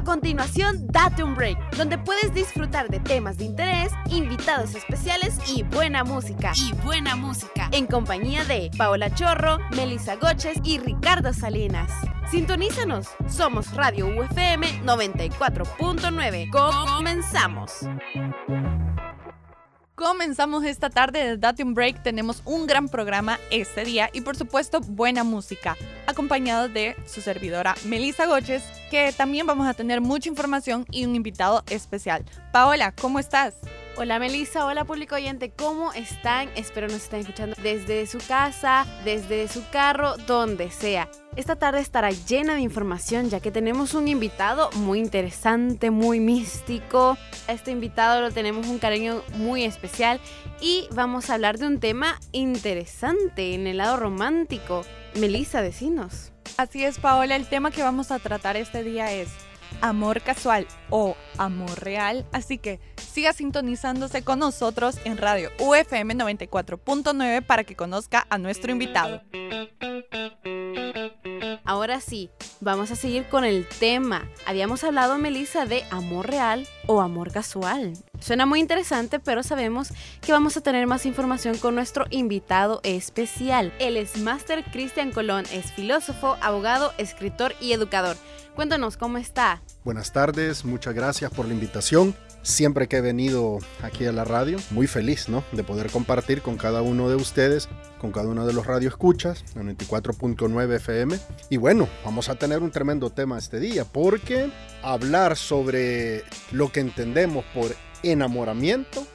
A continuación, date un break, donde puedes disfrutar de temas de interés, invitados especiales y buena música. Y buena música. En compañía de Paola Chorro, Melissa Goches y Ricardo Salinas. Sintonízanos. Somos Radio UFM 94.9. Comenzamos. Comenzamos esta tarde de Date un Break. Tenemos un gran programa este día y por supuesto buena música, acompañado de su servidora Melissa Goches, que también vamos a tener mucha información y un invitado especial. Paola, ¿cómo estás? Hola Melissa, hola público oyente, ¿cómo están? Espero nos estén escuchando desde su casa, desde su carro, donde sea. Esta tarde estará llena de información ya que tenemos un invitado muy interesante, muy místico. A este invitado lo tenemos un cariño muy especial y vamos a hablar de un tema interesante en el lado romántico. Melissa, decinos. Así es, Paola, el tema que vamos a tratar este día es amor casual o amor real. Así que siga sintonizándose con nosotros en Radio UFM 94.9 para que conozca a nuestro invitado. Ahora sí, vamos a seguir con el tema. Habíamos hablado, Melissa, de amor real o amor casual. Suena muy interesante, pero sabemos que vamos a tener más información con nuestro invitado especial. Él es Master Cristian Colón, es filósofo, abogado, escritor y educador. Cuéntanos cómo está. Buenas tardes, muchas gracias por la invitación. Siempre que he venido aquí a la radio, muy feliz, ¿no? De poder compartir con cada uno de ustedes, con cada uno de los radioescuchas, en 94.9 FM. Y bueno, vamos a tener un tremendo tema este día, porque hablar sobre lo que entendemos por enamoramiento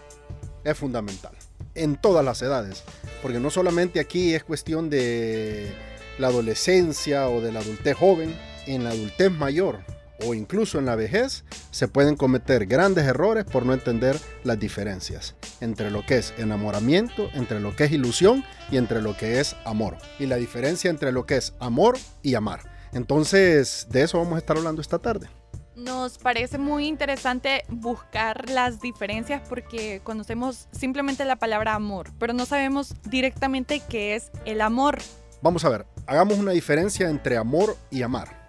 es fundamental, en todas las edades, porque no solamente aquí es cuestión de la adolescencia o de la adultez joven, en la adultez mayor o incluso en la vejez se pueden cometer grandes errores por no entender las diferencias entre lo que es enamoramiento, entre lo que es ilusión y entre lo que es amor. Y la diferencia entre lo que es amor y amar. Entonces, de eso vamos a estar hablando esta tarde. Nos parece muy interesante buscar las diferencias porque conocemos simplemente la palabra amor, pero no sabemos directamente qué es el amor. Vamos a ver, hagamos una diferencia entre amor y amar.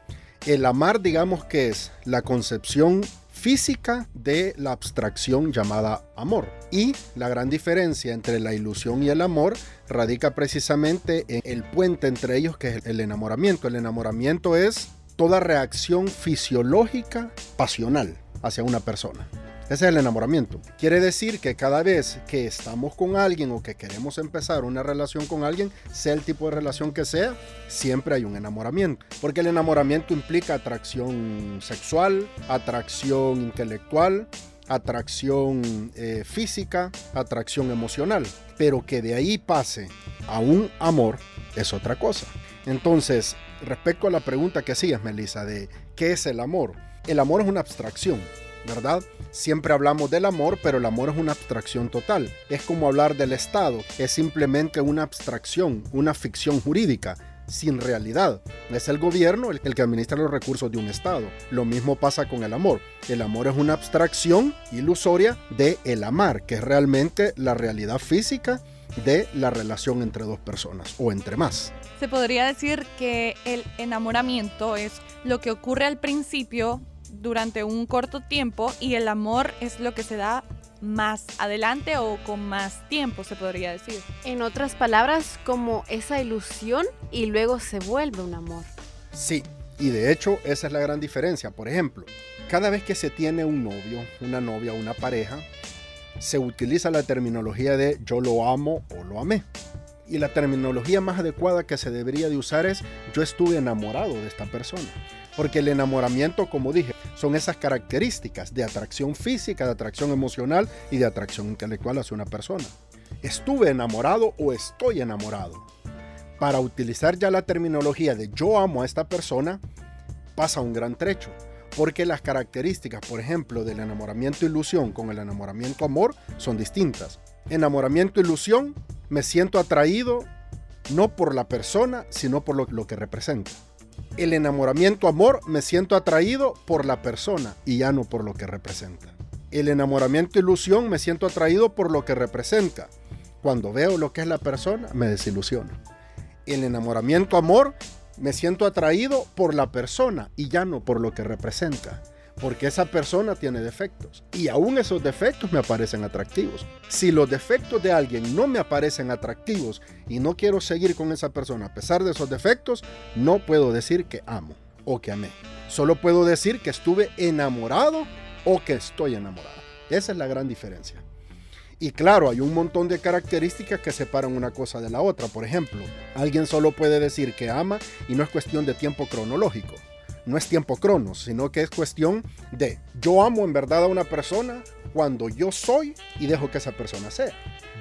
El amar, digamos que es la concepción física de la abstracción llamada amor. Y la gran diferencia entre la ilusión y el amor radica precisamente en el puente entre ellos que es el enamoramiento. El enamoramiento es toda reacción fisiológica pasional hacia una persona. Es el enamoramiento. Quiere decir que cada vez que estamos con alguien o que queremos empezar una relación con alguien, sea el tipo de relación que sea, siempre hay un enamoramiento. Porque el enamoramiento implica atracción sexual, atracción intelectual, atracción eh, física, atracción emocional. Pero que de ahí pase a un amor es otra cosa. Entonces, respecto a la pregunta que hacías, Melissa, de qué es el amor, el amor es una abstracción. ¿Verdad? Siempre hablamos del amor, pero el amor es una abstracción total. Es como hablar del Estado, es simplemente una abstracción, una ficción jurídica sin realidad. Es el gobierno el, que administra los recursos de un Estado. Lo mismo pasa con el amor. El amor es una abstracción ilusoria de el amar, que es realmente la realidad física de la relación entre dos personas o entre más. Se podría decir que el enamoramiento es lo que ocurre al principio durante un corto tiempo y el amor es lo que se da más adelante o con más tiempo, se podría decir. En otras palabras, como esa ilusión y luego se vuelve un amor. Sí, y de hecho esa es la gran diferencia. Por ejemplo, cada vez que se tiene un novio, una novia, una pareja, se utiliza la terminología de yo lo amo o lo amé. Y la terminología más adecuada que se debería de usar es yo estuve enamorado de esta persona. Porque el enamoramiento, como dije, son esas características de atracción física, de atracción emocional y de atracción intelectual hacia una persona. Estuve enamorado o estoy enamorado. Para utilizar ya la terminología de yo amo a esta persona, pasa un gran trecho. Porque las características, por ejemplo, del enamoramiento ilusión con el enamoramiento amor son distintas. Enamoramiento ilusión, me siento atraído no por la persona, sino por lo, lo que representa el enamoramiento amor me siento atraído por la persona y ya no por lo que representa. El enamoramiento ilusión me siento atraído por lo que representa. Cuando veo lo que es la persona, me desilusiono. El enamoramiento amor me siento atraído por la persona y ya no por lo que representa. Porque esa persona tiene defectos y aún esos defectos me aparecen atractivos. Si los defectos de alguien no me aparecen atractivos y no quiero seguir con esa persona a pesar de esos defectos, no puedo decir que amo o que amé. Solo puedo decir que estuve enamorado o que estoy enamorado. Esa es la gran diferencia. Y claro, hay un montón de características que separan una cosa de la otra. Por ejemplo, alguien solo puede decir que ama y no es cuestión de tiempo cronológico. No es tiempo cronos, sino que es cuestión de yo amo en verdad a una persona cuando yo soy y dejo que esa persona sea.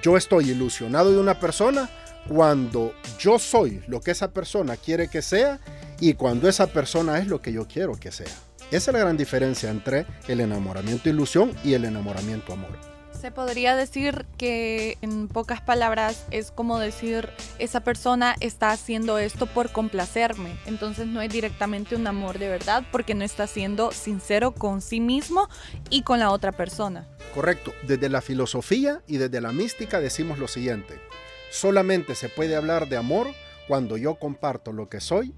Yo estoy ilusionado de una persona cuando yo soy lo que esa persona quiere que sea y cuando esa persona es lo que yo quiero que sea. Esa es la gran diferencia entre el enamoramiento ilusión y el enamoramiento amor. Se podría decir que en pocas palabras es como decir esa persona está haciendo esto por complacerme, entonces no es directamente un amor de verdad porque no está siendo sincero con sí mismo y con la otra persona. Correcto, desde la filosofía y desde la mística decimos lo siguiente, solamente se puede hablar de amor cuando yo comparto lo que soy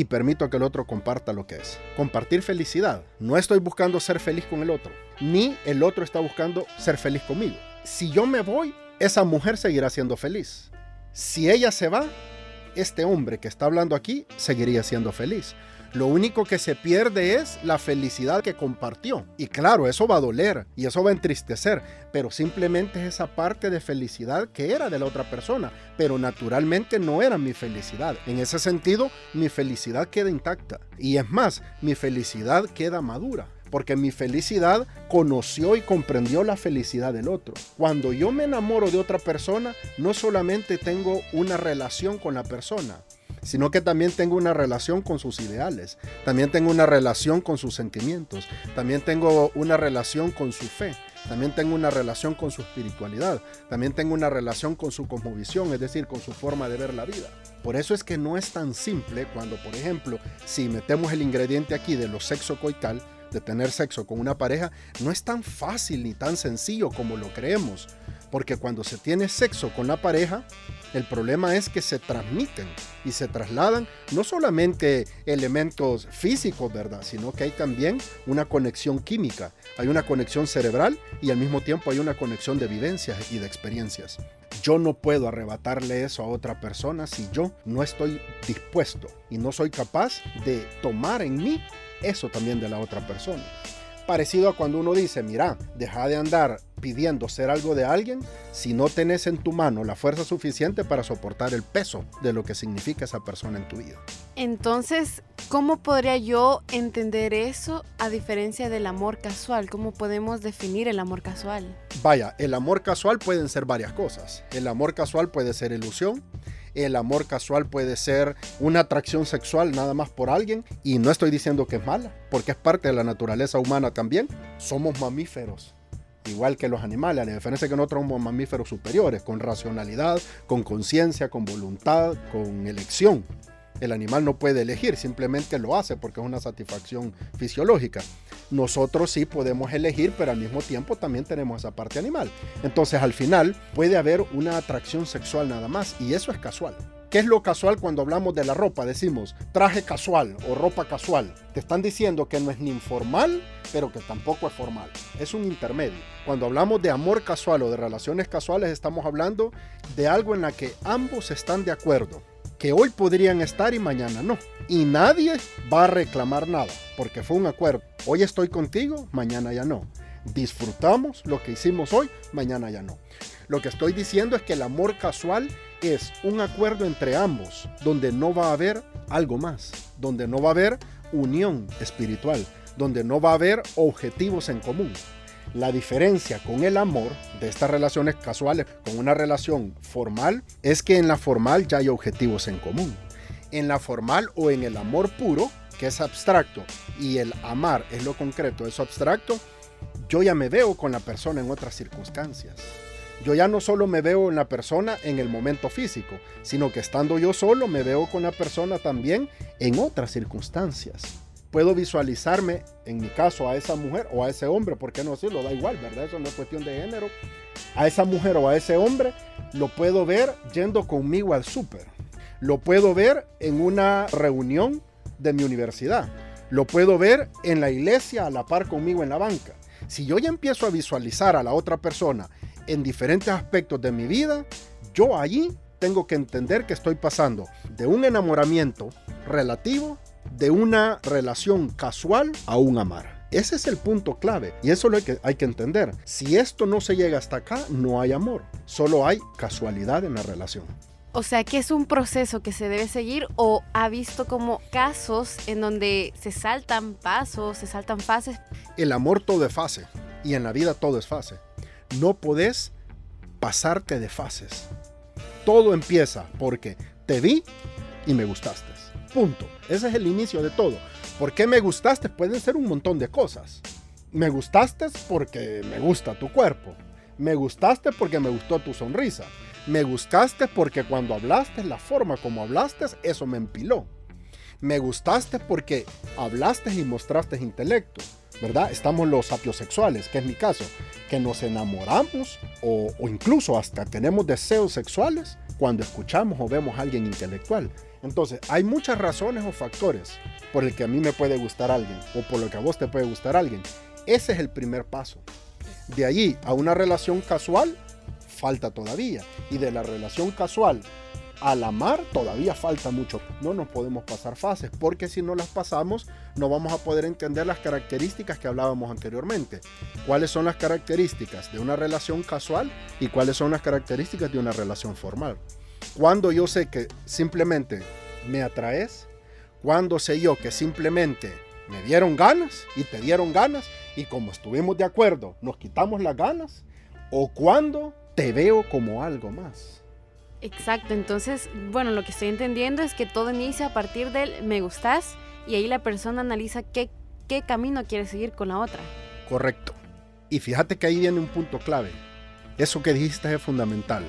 y permito que el otro comparta lo que es. Compartir felicidad. No estoy buscando ser feliz con el otro, ni el otro está buscando ser feliz conmigo. Si yo me voy, esa mujer seguirá siendo feliz. Si ella se va, este hombre que está hablando aquí seguiría siendo feliz. Lo único que se pierde es la felicidad que compartió. Y claro, eso va a doler y eso va a entristecer, pero simplemente es esa parte de felicidad que era de la otra persona, pero naturalmente no era mi felicidad. En ese sentido, mi felicidad queda intacta. Y es más, mi felicidad queda madura porque mi felicidad conoció y comprendió la felicidad del otro. Cuando yo me enamoro de otra persona, no solamente tengo una relación con la persona, sino que también tengo una relación con sus ideales, también tengo una relación con sus sentimientos, también tengo una relación con su fe, también tengo una relación con su espiritualidad, también tengo una relación con su cosmovisión, es decir, con su forma de ver la vida. Por eso es que no es tan simple cuando, por ejemplo, si metemos el ingrediente aquí de lo sexo coital, de tener sexo con una pareja, no es tan fácil ni tan sencillo como lo creemos. Porque cuando se tiene sexo con la pareja, el problema es que se transmiten y se trasladan no solamente elementos físicos, ¿verdad? Sino que hay también una conexión química, hay una conexión cerebral y al mismo tiempo hay una conexión de vivencias y de experiencias. Yo no puedo arrebatarle eso a otra persona si yo no estoy dispuesto y no soy capaz de tomar en mí eso también de la otra persona. Parecido a cuando uno dice, mira, deja de andar pidiendo ser algo de alguien si no tenés en tu mano la fuerza suficiente para soportar el peso de lo que significa esa persona en tu vida. Entonces, ¿cómo podría yo entender eso a diferencia del amor casual? ¿Cómo podemos definir el amor casual? Vaya, el amor casual pueden ser varias cosas. El amor casual puede ser ilusión, el amor casual puede ser una atracción sexual nada más por alguien y no estoy diciendo que es mala, porque es parte de la naturaleza humana también. Somos mamíferos igual que los animales, a la diferencia que nosotros somos mamíferos superiores, con racionalidad, con conciencia, con voluntad, con elección. El animal no puede elegir, simplemente lo hace porque es una satisfacción fisiológica. Nosotros sí podemos elegir, pero al mismo tiempo también tenemos esa parte animal. Entonces al final puede haber una atracción sexual nada más y eso es casual. ¿Qué es lo casual cuando hablamos de la ropa? Decimos traje casual o ropa casual. Te están diciendo que no es ni informal, pero que tampoco es formal. Es un intermedio. Cuando hablamos de amor casual o de relaciones casuales, estamos hablando de algo en la que ambos están de acuerdo. Que hoy podrían estar y mañana no. Y nadie va a reclamar nada, porque fue un acuerdo. Hoy estoy contigo, mañana ya no. Disfrutamos lo que hicimos hoy, mañana ya no. Lo que estoy diciendo es que el amor casual es un acuerdo entre ambos, donde no va a haber algo más, donde no va a haber unión espiritual, donde no va a haber objetivos en común. La diferencia con el amor de estas relaciones casuales con una relación formal es que en la formal ya hay objetivos en común. En la formal o en el amor puro, que es abstracto, y el amar es lo concreto, es abstracto, yo ya me veo con la persona en otras circunstancias. Yo ya no solo me veo en la persona en el momento físico, sino que estando yo solo me veo con la persona también en otras circunstancias. Puedo visualizarme, en mi caso, a esa mujer o a ese hombre, ¿por qué no decirlo? Da igual, ¿verdad? Eso no es cuestión de género. A esa mujer o a ese hombre lo puedo ver yendo conmigo al súper. Lo puedo ver en una reunión de mi universidad Lo puedo ver en la iglesia a la par conmigo en la banca. Si yo ya empiezo a visualizar a la otra persona en diferentes aspectos de mi vida, yo allí tengo que entender que estoy pasando de un enamoramiento relativo, de una relación casual a un amar. Ese es el punto clave y eso es lo que hay que entender. Si esto no se llega hasta acá, no hay amor, solo hay casualidad en la relación. O sea, que es un proceso que se debe seguir o ha visto como casos en donde se saltan pasos, se saltan fases. El amor todo es fase y en la vida todo es fase. No podés pasarte de fases. Todo empieza porque te vi y me gustaste. Punto. Ese es el inicio de todo. ¿Por qué me gustaste? Pueden ser un montón de cosas. Me gustaste porque me gusta tu cuerpo. Me gustaste porque me gustó tu sonrisa. Me gustaste porque cuando hablaste, la forma como hablaste, eso me empiló. Me gustaste porque hablaste y mostraste intelecto. ¿verdad? Estamos los sapiosexuales, que es mi caso, que nos enamoramos o, incluso hasta tenemos deseos sexuales cuando escuchamos o vemos a alguien intelectual. Entonces, hay muchas razones o factores por el que a mí me puede gustar alguien o por lo que a vos te puede gustar alguien. Ese es el primer paso. De allí a una relación casual, falta todavía. Y de la relación casual al amar todavía falta mucho. No nos podemos pasar fases, porque si no las pasamos, no vamos a poder entender las características que hablábamos anteriormente. ¿Cuáles son las características de una relación casual y cuáles son las características de una relación formal? Cuando yo sé que simplemente me atraes, cuando sé yo que simplemente me dieron ganas y te dieron ganas y como estuvimos de acuerdo nos quitamos las ganas, o cuando te veo como algo más. Exacto, entonces, bueno, lo que estoy entendiendo es que todo inicia a partir del me gustas y ahí la persona analiza qué, qué camino quiere seguir con la otra. Correcto. Y fíjate que ahí viene un punto clave. Eso que dijiste es fundamental.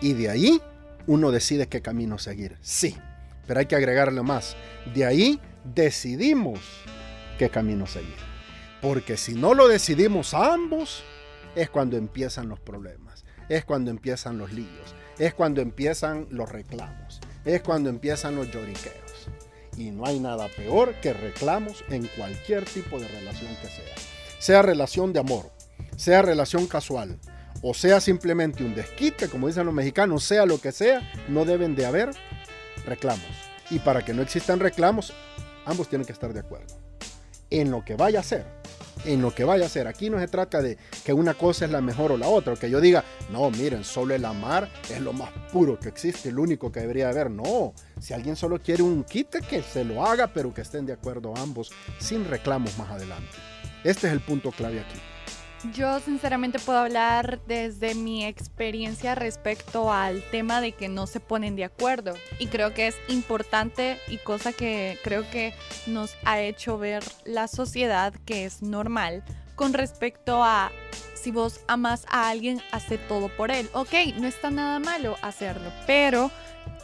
Y de ahí uno decide qué camino seguir. Sí, pero hay que agregarle más. De ahí decidimos qué camino seguir. Porque si no lo decidimos ambos, es cuando empiezan los problemas, es cuando empiezan los líos, es cuando empiezan los reclamos, es cuando empiezan los lloriqueos. Y no hay nada peor que reclamos en cualquier tipo de relación que sea. Sea relación de amor, sea relación casual, o sea simplemente un desquite, como dicen los mexicanos, sea lo que sea, no deben de haber reclamos. Y para que no existan reclamos, ambos tienen que estar de acuerdo en lo que vaya a ser. En lo que vaya a ser. Aquí no se trata de que una cosa es la mejor o la otra, o que yo diga, no, miren, solo el amar es lo más puro que existe, el único que debería haber. No, si alguien solo quiere un quite, que se lo haga, pero que estén de acuerdo ambos, sin reclamos más adelante. Este es el punto clave aquí. Yo sinceramente puedo hablar desde mi experiencia respecto al tema de que no se ponen de acuerdo. Y creo que es importante y cosa que creo que nos ha hecho ver la sociedad que es normal con respecto a si vos amas a alguien, hace todo por él. Ok, no está nada malo hacerlo, pero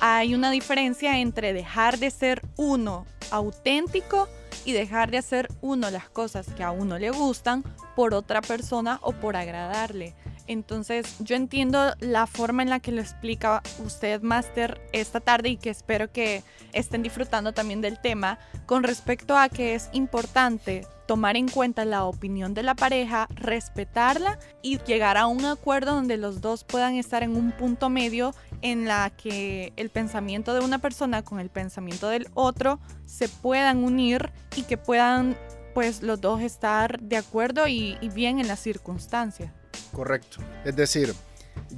hay una diferencia entre dejar de ser uno auténtico y dejar de hacer uno las cosas que a uno le gustan por otra persona o por agradarle. Entonces yo entiendo la forma en la que lo explica usted, Master, esta tarde y que espero que estén disfrutando también del tema con respecto a que es importante tomar en cuenta la opinión de la pareja, respetarla y llegar a un acuerdo donde los dos puedan estar en un punto medio en la que el pensamiento de una persona con el pensamiento del otro se puedan unir y que puedan pues los dos estar de acuerdo y, bien en las circunstancias. Correcto. Es decir,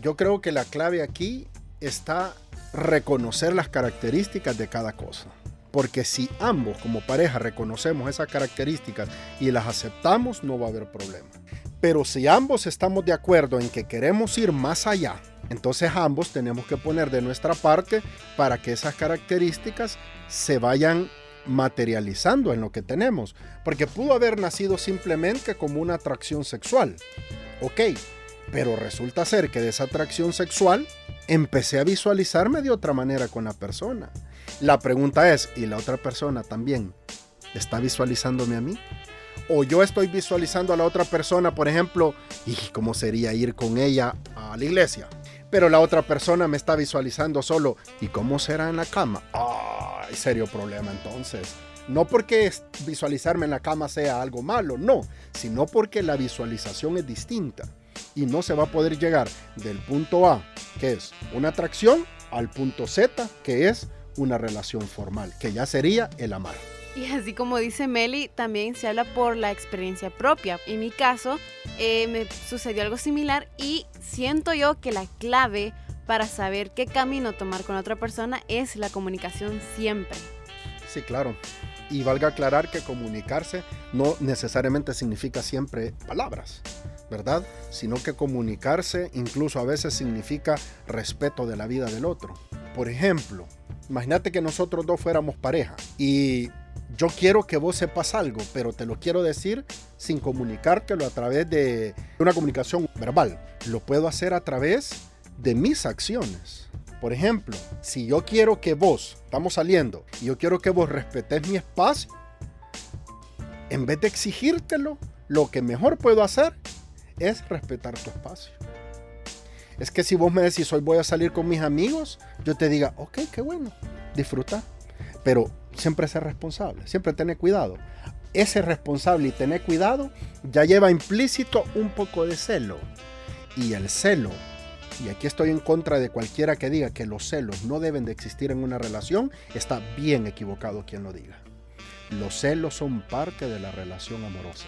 yo creo que la clave aquí está reconocer las características de cada cosa. Porque si ambos como pareja reconocemos esas características y las aceptamos, no va a haber problema. Pero si ambos estamos de acuerdo en que queremos ir más allá, entonces ambos tenemos que poner de nuestra parte para que esas características se vayan materializando en lo que tenemos. Porque pudo haber nacido simplemente como una atracción sexual. Ok, pero resulta ser que de esa atracción sexual empecé a visualizarme de otra manera con la persona. La pregunta es, ¿y la otra persona también está visualizándome a mí? O yo estoy visualizando a la otra persona, por ejemplo, y cómo sería ir con ella a la iglesia. Pero la otra persona me está visualizando solo, ¿y cómo será en la cama? ¡Ay, serio problema entonces! No porque visualizarme en la cama sea algo malo, no, sino porque la visualización es distinta y no se va a poder llegar del punto A, que es una atracción, al punto Z, que es una relación formal, que ya sería el amar. Y así como dice Meli, también se habla por la experiencia propia. En mi caso, eh, me sucedió algo similar y siento yo que la clave para saber qué camino tomar con otra persona es la comunicación siempre. Sí, claro. Y valga aclarar que comunicarse no necesariamente significa siempre palabras, ¿verdad? Sino que comunicarse incluso a veces significa respeto de la vida del otro. Por ejemplo, imagínate que nosotros dos fuéramos pareja y yo quiero que vos sepas algo, pero te lo quiero decir sin comunicártelo a través de una comunicación verbal. Lo puedo hacer a través de mis acciones. Por ejemplo, si yo quiero que vos, estamos saliendo, y yo quiero que vos respetes mi espacio, en vez de exigírtelo, lo que mejor puedo hacer es respetar tu espacio. Es que si vos me decís hoy voy a salir con mis amigos, yo te diga, ok, qué bueno, disfruta. Pero siempre ser responsable, siempre tener cuidado. Ese responsable y tener cuidado ya lleva implícito un poco de celo. Y el celo, y aquí estoy en contra de cualquiera que diga que los celos no deben de existir en una relación, está bien equivocado quien lo diga. Los celos son parte de la relación amorosa.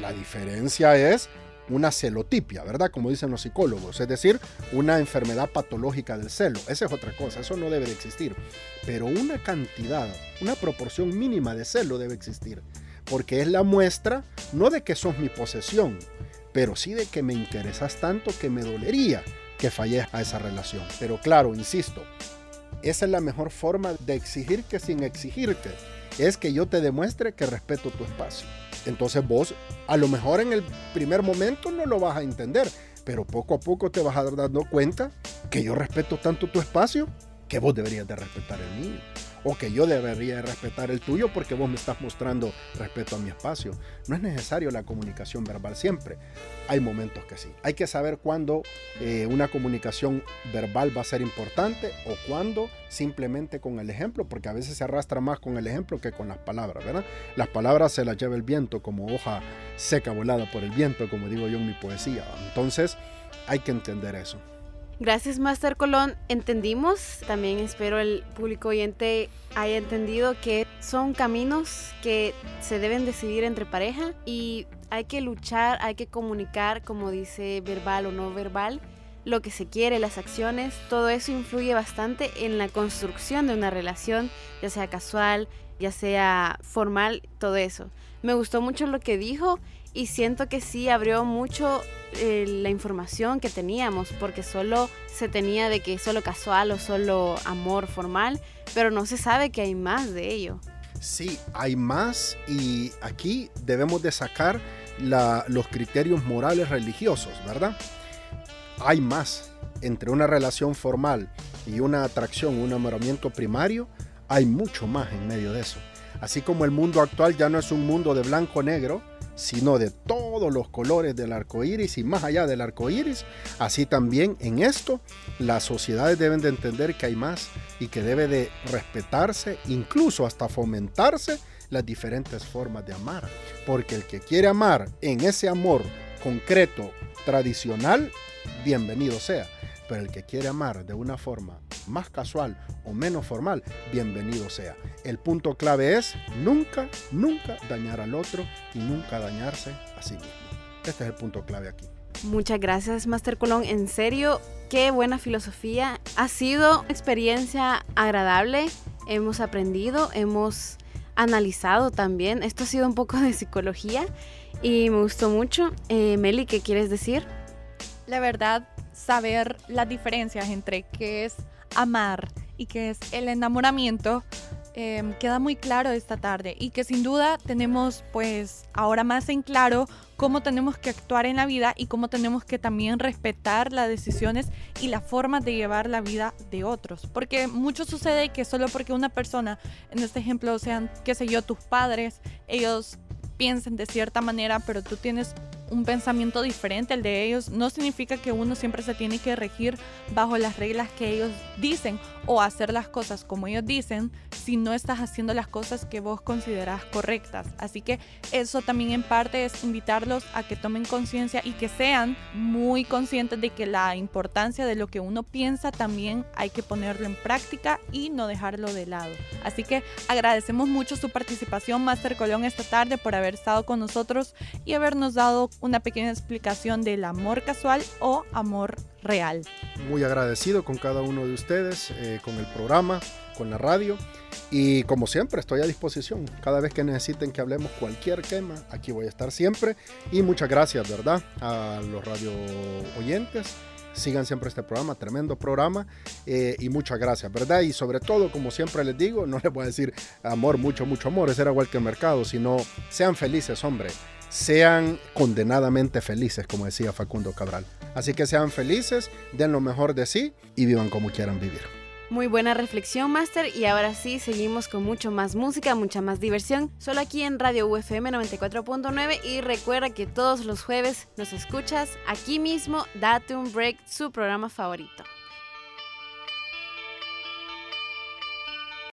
La diferencia es una celotipia, ¿verdad? Como dicen los psicólogos, es decir, una enfermedad patológica del celo. Esa es otra cosa, eso no debe de existir. Pero una cantidad, una proporción mínima de celo debe existir, porque es la muestra no de que sos mi posesión, pero sí de que me interesas tanto que me dolería que falles a esa relación. Pero claro, insisto, esa es la mejor forma de exigir que sin exigirte, es que yo te demuestre que respeto tu espacio. Entonces vos a lo mejor en el primer momento no lo vas a entender, pero poco a poco te vas a dar dando cuenta que yo respeto tanto tu espacio que vos deberías de respetar el mío o que yo debería respetar el tuyo porque vos me estás mostrando respeto a mi espacio. No es necesario la comunicación verbal siempre. Hay momentos que sí. Hay que saber cuándo eh, una comunicación verbal va a ser importante o cuándo simplemente con el ejemplo, porque a veces se arrastra más con el ejemplo que con las palabras, ¿verdad? Las palabras se las lleva el viento como hoja seca volada por el viento, como digo yo en mi poesía. Entonces hay que entender eso. Gracias, Master Colón. Entendimos, también espero el público oyente haya entendido que son caminos que se deben decidir entre pareja y hay que luchar, hay que comunicar, como dice verbal o no verbal, lo que se quiere, las acciones, todo eso influye bastante en la construcción de una relación, ya sea casual, ya sea formal, todo eso. Me gustó mucho lo que dijo y siento que sí abrió mucho eh, la información que teníamos, porque solo se tenía de que solo casual o solo amor formal, pero no se sabe que hay más de ello. Sí, hay más y aquí debemos de sacar los criterios morales religiosos, ¿verdad? Hay más entre una relación formal y una atracción, un enamoramiento primario, hay mucho más en medio de eso. Así como el mundo actual ya no es un mundo de blanco-negro, sino de todos los colores del arco iris y más allá del arco iris. Así también en esto, las sociedades deben de entender que hay más y que debe de respetarse, incluso hasta fomentarse las diferentes formas de amar. Porque el que quiere amar en ese amor concreto, tradicional, bienvenido sea. Pero el que quiere amar de una forma más casual o menos formal, bienvenido sea. El punto clave es nunca, nunca dañar al otro y nunca dañarse a sí mismo. Este es el punto clave aquí. Muchas gracias, Master Colón. En serio, qué buena filosofía. Ha sido experiencia agradable. Hemos aprendido, hemos analizado también. Esto ha sido un poco de psicología y me gustó mucho. Eh, Meli, ¿qué quieres decir? La verdad, saber las diferencias entre qué es amar y qué es el enamoramiento em, queda muy claro esta tarde y que sin duda tenemos pues ahora más en claro cómo tenemos que actuar en la vida y cómo tenemos que también respetar las decisiones y la forma de llevar la vida de otros. Porque mucho sucede que solo porque una persona, en este ejemplo sean, qué sé yo, tus padres, ellos piensen de cierta manera, pero tú tienes un pensamiento diferente al de ellos, no significa que uno siempre se tiene que regir bajo las reglas que ellos dicen o hacer las cosas como ellos dicen si no estás haciendo las cosas que vos consideras correctas. Así que eso también en parte es invitarlos a que tomen conciencia y que sean muy conscientes de que la importancia de lo que uno piensa también hay que ponerlo en práctica y no dejarlo de lado. Así que agradecemos mucho su participación, Master Colón, esta tarde por haber estado con nosotros y habernos dado una pequeña explicación del amor casual o amor real. Muy agradecido con cada uno de ustedes, eh, con el programa, con la radio y como siempre estoy a disposición. Cada vez que necesiten que hablemos cualquier tema, aquí voy a estar siempre y muchas gracias, ¿verdad? A los radio oyentes. Sigan siempre este programa, tremendo programa eh, y muchas gracias, ¿verdad? Y sobre todo, como siempre les digo, no les voy a decir amor, mucho, mucho amor, ese era igual que el mercado, sino sean felices, hombre sean condenadamente felices, como decía Facundo Cabral. Así que sean felices, den lo mejor de sí y vivan como quieran vivir. Muy buena reflexión, Master. Y ahora sí, seguimos con mucho más música, mucha más diversión, solo aquí en Radio UFM 94.9. Y recuerda que todos los jueves nos escuchas aquí mismo, Date un Break, su programa favorito.